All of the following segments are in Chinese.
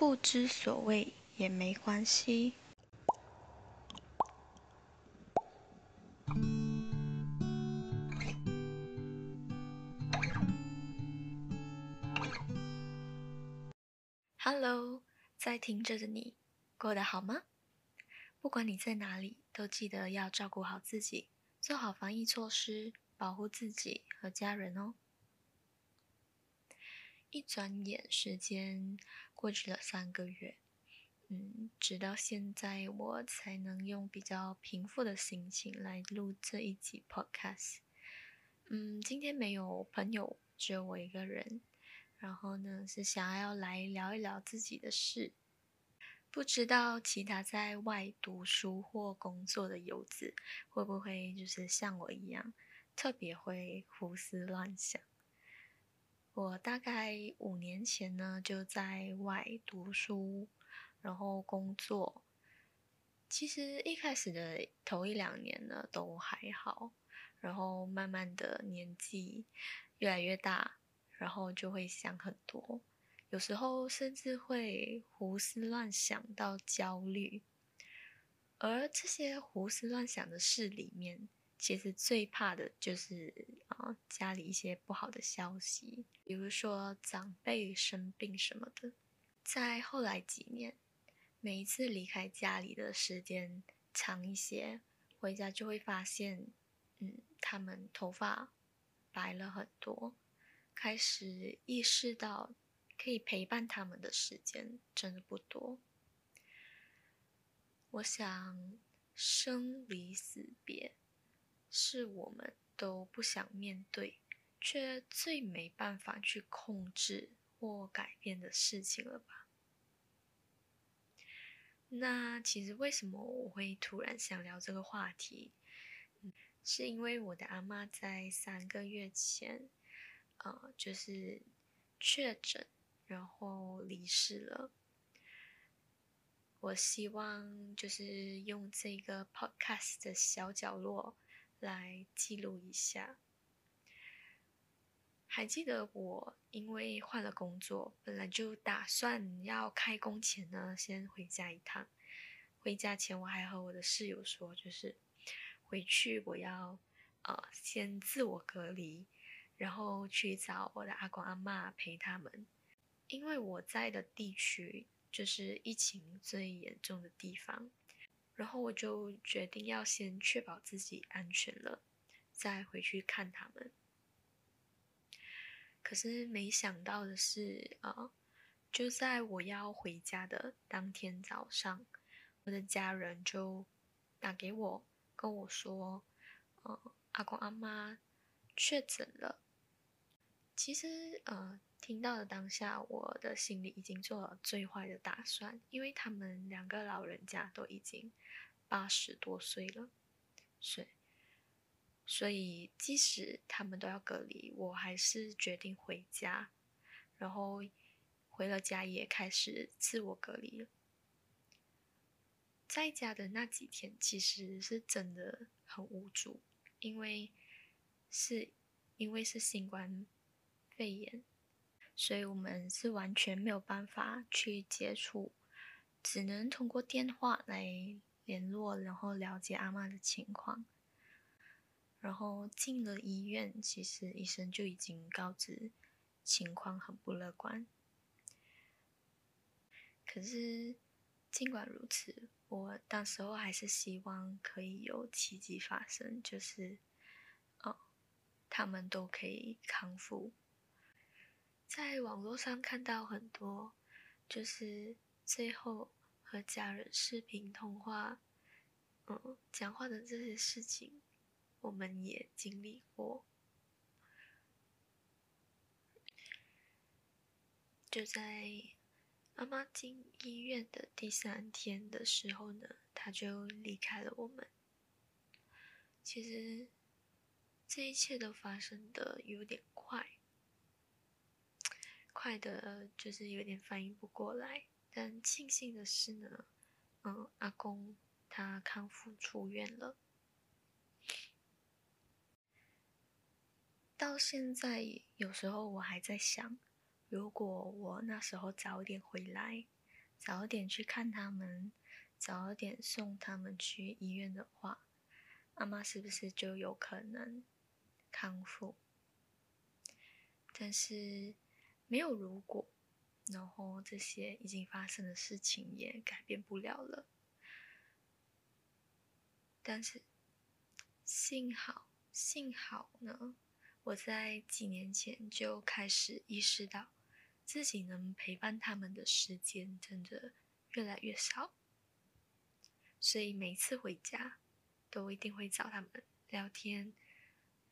不知所谓也没关系。Hello，在听着的你，过得好吗？不管你在哪里，都记得要照顾好自己，做好防疫措施，保护自己和家人哦。一转眼，时间过去了三个月，嗯，直到现在，我才能用比较平复的心情来录这一集 Podcast。嗯，今天没有朋友，只有我一个人。然后呢，是想要来聊一聊自己的事。不知道其他在外读书或工作的游子，会不会就是像我一样，特别会胡思乱想？我大概五年前呢，就在外读书，然后工作。其实一开始的头一两年呢，都还好，然后慢慢的年纪越来越大，然后就会想很多，有时候甚至会胡思乱想到焦虑。而这些胡思乱想的事里面，其实最怕的就是啊，家里一些不好的消息，比如说长辈生病什么的。在后来几年，每一次离开家里的时间长一些，回家就会发现，嗯，他们头发白了很多，开始意识到可以陪伴他们的时间真的不多。我想，生离死别。是我们都不想面对，却最没办法去控制或改变的事情了吧？那其实为什么我会突然想聊这个话题？是因为我的阿妈在三个月前，呃，就是确诊，然后离世了。我希望就是用这个 podcast 的小角落。来记录一下。还记得我因为换了工作，本来就打算要开工前呢，先回家一趟。回家前我还和我的室友说，就是回去我要呃先自我隔离，然后去找我的阿公阿妈陪他们，因为我在的地区就是疫情最严重的地方。然后我就决定要先确保自己安全了，再回去看他们。可是没想到的是啊，就在我要回家的当天早上，我的家人就打给我，跟我说，嗯，阿公阿妈确诊了。其实呃。听到的当下，我的心里已经做了最坏的打算，因为他们两个老人家都已经八十多岁了，所以，所以即使他们都要隔离，我还是决定回家，然后回了家也开始自我隔离了。在家的那几天，其实是真的很无助，因为是因为是新冠肺炎。所以我们是完全没有办法去接触，只能通过电话来联络，然后了解阿妈的情况。然后进了医院，其实医生就已经告知情况很不乐观。可是尽管如此，我当时候还是希望可以有奇迹发生，就是哦，他们都可以康复。在网络上看到很多，就是最后和家人视频通话，嗯，讲话的这些事情，我们也经历过。就在妈妈进医院的第三天的时候呢，他就离开了我们。其实这一切都发生的有点快。快的，就是有点反应不过来。但庆幸的是呢，嗯，阿公他康复出院了。到现在，有时候我还在想，如果我那时候早点回来，早点去看他们，早点送他们去医院的话，阿妈是不是就有可能康复？但是没有如果，然后这些已经发生的事情也改变不了了。但是幸好，幸好呢，我在几年前就开始意识到，自己能陪伴他们的时间真的越来越少，所以每次回家都一定会找他们聊天，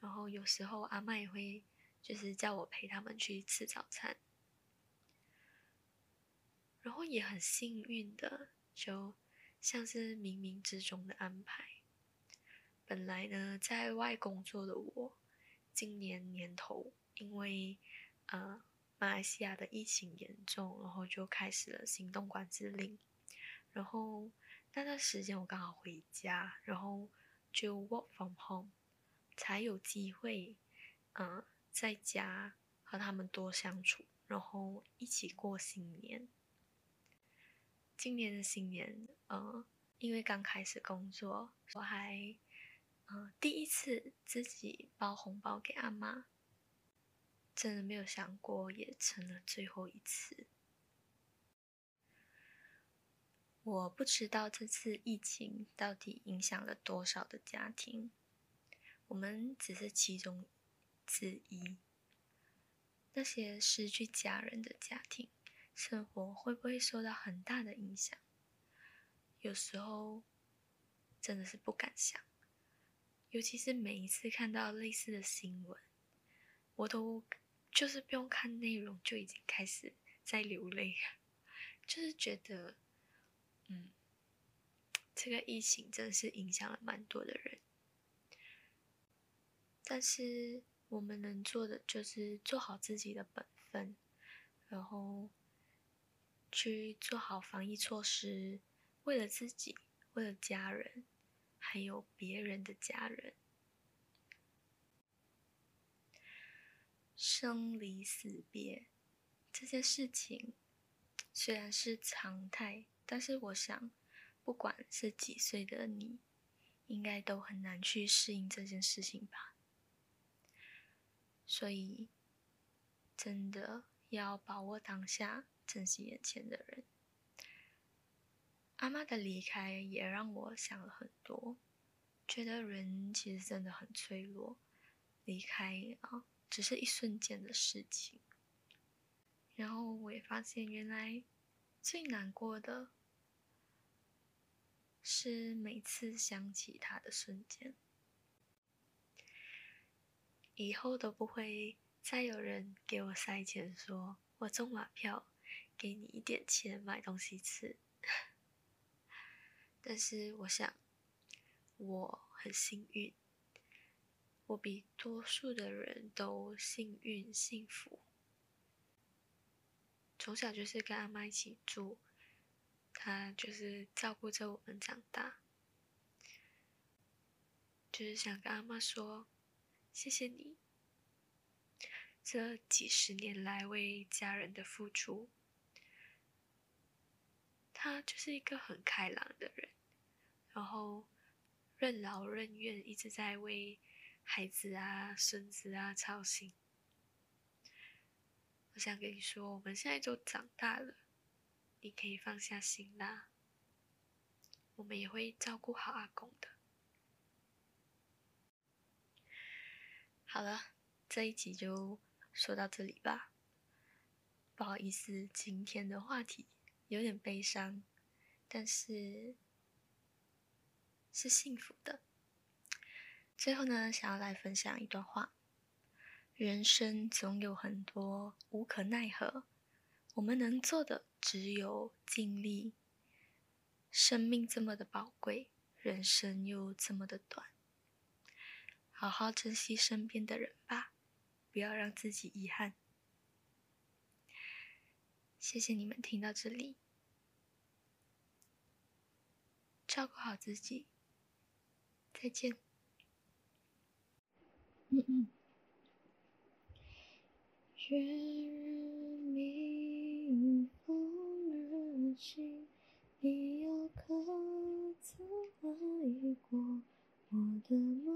然后有时候阿妈也会就是叫我陪他们去吃早餐，然后也很幸运的，就像是冥冥之中的安排。本来呢，在外工作的我，今年年头因为呃马来西亚的疫情严重，然后就开始了行动管制令。然后那段时间我刚好回家，然后就 work from home，才有机会嗯在家和他们多相处，然后一起过新年。今年的新年，呃，因为刚开始工作，我还。呃，第一次自己包红包给阿妈，真的没有想过，也成了最后一次。我不知道这次疫情到底影响了多少的家庭，我们只是其中之一。那些失去家人的家庭，生活会不会受到很大的影响？有时候真的是不敢想。尤其是每一次看到类似的新闻，我都就是不用看内容就已经开始在流泪，就是觉得，嗯，这个疫情真的是影响了蛮多的人。但是我们能做的就是做好自己的本分，然后去做好防疫措施，为了自己，为了家人。还有别人的家人，生离死别这件事情虽然是常态，但是我想，不管是几岁的你，应该都很难去适应这件事情吧。所以，真的要把握当下，珍惜眼前的人。阿妈的离开也让我想了很多，觉得人其实真的很脆弱，离开啊只是一瞬间的事情。然后我也发现，原来最难过的是每次想起他的瞬间。以后都不会再有人给我塞钱，说我中马票，给你一点钱买东西吃。但是我想，我很幸运，我比多数的人都幸运幸福。从小就是跟阿妈一起住，她就是照顾着我们长大，就是想跟阿妈说，谢谢你，这几十年来为家人的付出。他就是一个很开朗的人。然后任劳任怨，一直在为孩子啊、孙子啊操心。我想跟你说，我们现在都长大了，你可以放下心啦。我们也会照顾好阿公的。好了，这一集就说到这里吧。不好意思，今天的话题有点悲伤，但是。是幸福的。最后呢，想要来分享一段话：人生总有很多无可奈何，我们能做的只有尽力。生命这么的宝贵，人生又这么的短，好好珍惜身边的人吧，不要让自己遗憾。谢谢你们听到这里，照顾好自己。再见。嗯嗯。月明风儿信你有刻字来过我的梦